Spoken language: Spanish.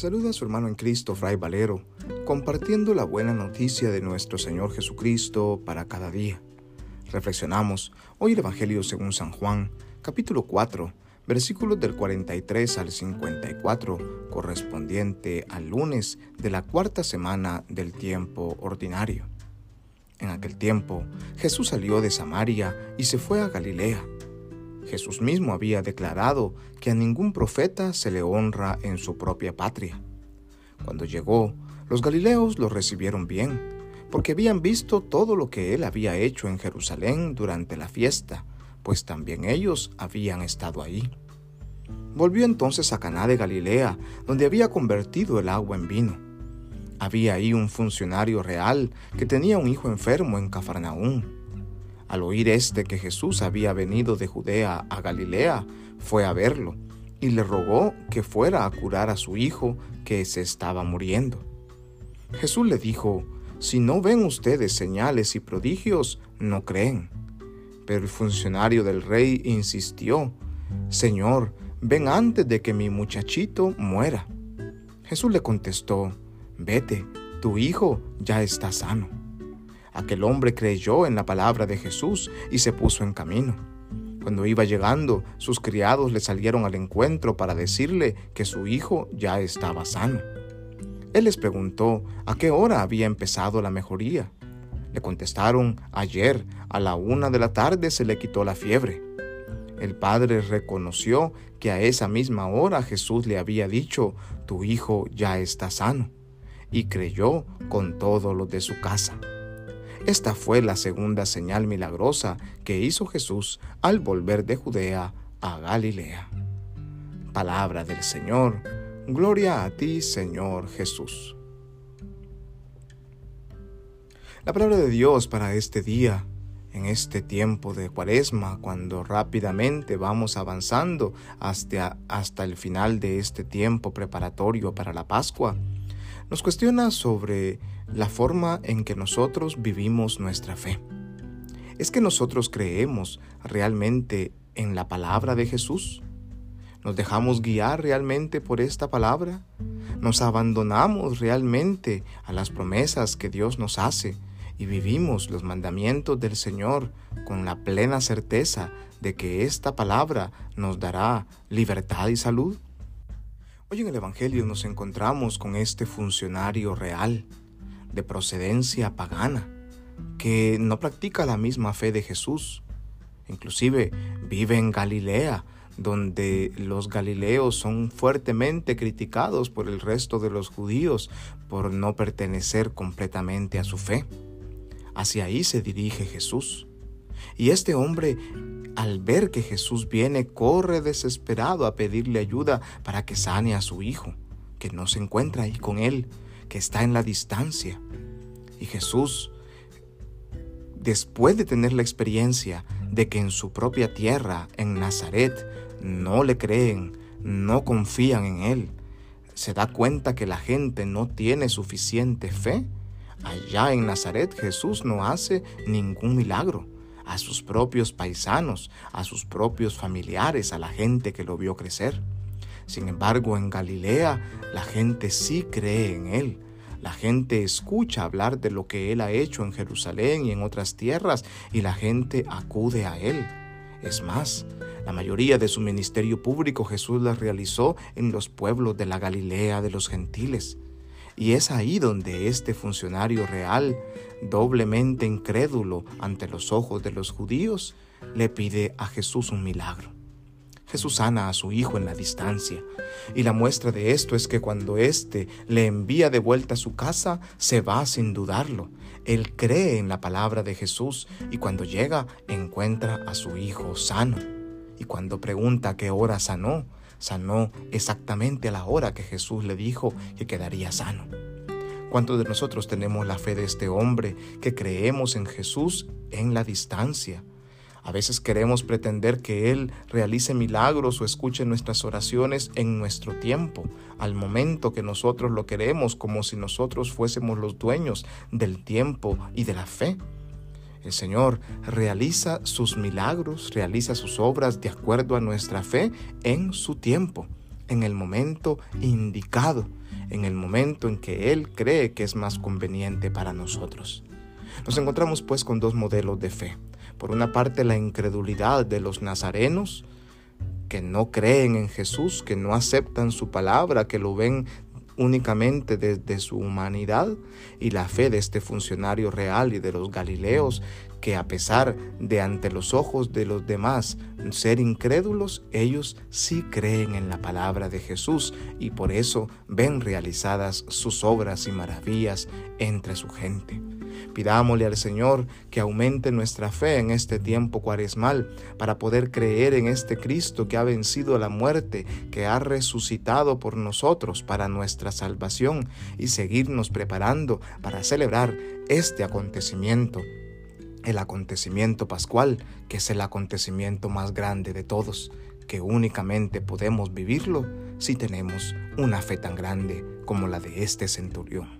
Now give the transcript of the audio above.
saluda su hermano en Cristo, Fray Valero, compartiendo la buena noticia de nuestro Señor Jesucristo para cada día. Reflexionamos hoy el Evangelio según San Juan, capítulo 4, versículos del 43 al 54, correspondiente al lunes de la cuarta semana del tiempo ordinario. En aquel tiempo, Jesús salió de Samaria y se fue a Galilea Jesús mismo había declarado que a ningún profeta se le honra en su propia patria. Cuando llegó, los galileos lo recibieron bien, porque habían visto todo lo que él había hecho en Jerusalén durante la fiesta, pues también ellos habían estado ahí. Volvió entonces a Caná de Galilea, donde había convertido el agua en vino. Había ahí un funcionario real que tenía un hijo enfermo en Cafarnaún al oír éste que Jesús había venido de Judea a Galilea, fue a verlo y le rogó que fuera a curar a su hijo que se estaba muriendo. Jesús le dijo, Si no ven ustedes señales y prodigios, no creen. Pero el funcionario del rey insistió, Señor, ven antes de que mi muchachito muera. Jesús le contestó, Vete, tu hijo ya está sano. Aquel hombre creyó en la palabra de Jesús y se puso en camino. Cuando iba llegando, sus criados le salieron al encuentro para decirle que su hijo ya estaba sano. Él les preguntó a qué hora había empezado la mejoría. Le contestaron, ayer a la una de la tarde se le quitó la fiebre. El padre reconoció que a esa misma hora Jesús le había dicho, tu hijo ya está sano, y creyó con todo lo de su casa. Esta fue la segunda señal milagrosa que hizo Jesús al volver de Judea a Galilea. Palabra del Señor, gloria a ti Señor Jesús. La palabra de Dios para este día, en este tiempo de cuaresma, cuando rápidamente vamos avanzando hasta, hasta el final de este tiempo preparatorio para la Pascua, nos cuestiona sobre la forma en que nosotros vivimos nuestra fe. ¿Es que nosotros creemos realmente en la palabra de Jesús? ¿Nos dejamos guiar realmente por esta palabra? ¿Nos abandonamos realmente a las promesas que Dios nos hace y vivimos los mandamientos del Señor con la plena certeza de que esta palabra nos dará libertad y salud? Hoy en el Evangelio nos encontramos con este funcionario real, de procedencia pagana, que no practica la misma fe de Jesús. Inclusive vive en Galilea, donde los galileos son fuertemente criticados por el resto de los judíos por no pertenecer completamente a su fe. Hacia ahí se dirige Jesús. Y este hombre al ver que Jesús viene, corre desesperado a pedirle ayuda para que sane a su hijo, que no se encuentra ahí con él, que está en la distancia. Y Jesús, después de tener la experiencia de que en su propia tierra, en Nazaret, no le creen, no confían en él, se da cuenta que la gente no tiene suficiente fe, allá en Nazaret Jesús no hace ningún milagro a sus propios paisanos, a sus propios familiares, a la gente que lo vio crecer. Sin embargo, en Galilea la gente sí cree en Él. La gente escucha hablar de lo que Él ha hecho en Jerusalén y en otras tierras y la gente acude a Él. Es más, la mayoría de su ministerio público Jesús la realizó en los pueblos de la Galilea de los gentiles. Y es ahí donde este funcionario real, doblemente incrédulo ante los ojos de los judíos, le pide a Jesús un milagro. Jesús sana a su hijo en la distancia, y la muestra de esto es que cuando éste le envía de vuelta a su casa, se va sin dudarlo. Él cree en la palabra de Jesús y cuando llega encuentra a su hijo sano. Y cuando pregunta qué hora sanó, sanó exactamente a la hora que Jesús le dijo que quedaría sano. ¿Cuántos de nosotros tenemos la fe de este hombre que creemos en Jesús en la distancia? A veces queremos pretender que Él realice milagros o escuche nuestras oraciones en nuestro tiempo, al momento que nosotros lo queremos, como si nosotros fuésemos los dueños del tiempo y de la fe. El Señor realiza sus milagros, realiza sus obras de acuerdo a nuestra fe en su tiempo, en el momento indicado. en el momento en que Él cree que es más conveniente para nosotros. Nos encontramos pues con dos modelos de fe. Por una parte la incredulidad de los nazarenos, que no creen en Jesús, que no aceptan su palabra, que lo ven únicamente desde su humanidad y la fe de este funcionario real y de los Galileos, que a pesar de ante los ojos de los demás ser incrédulos, ellos sí creen en la palabra de Jesús y por eso ven realizadas sus obras y maravillas entre su gente. Pidámosle al Señor que aumente nuestra fe en este tiempo cuaresmal para poder creer en este Cristo que ha vencido la muerte, que ha resucitado por nosotros para nuestra salvación y seguirnos preparando para celebrar este acontecimiento el acontecimiento pascual, que es el acontecimiento más grande de todos, que únicamente podemos vivirlo si tenemos una fe tan grande como la de este centurión.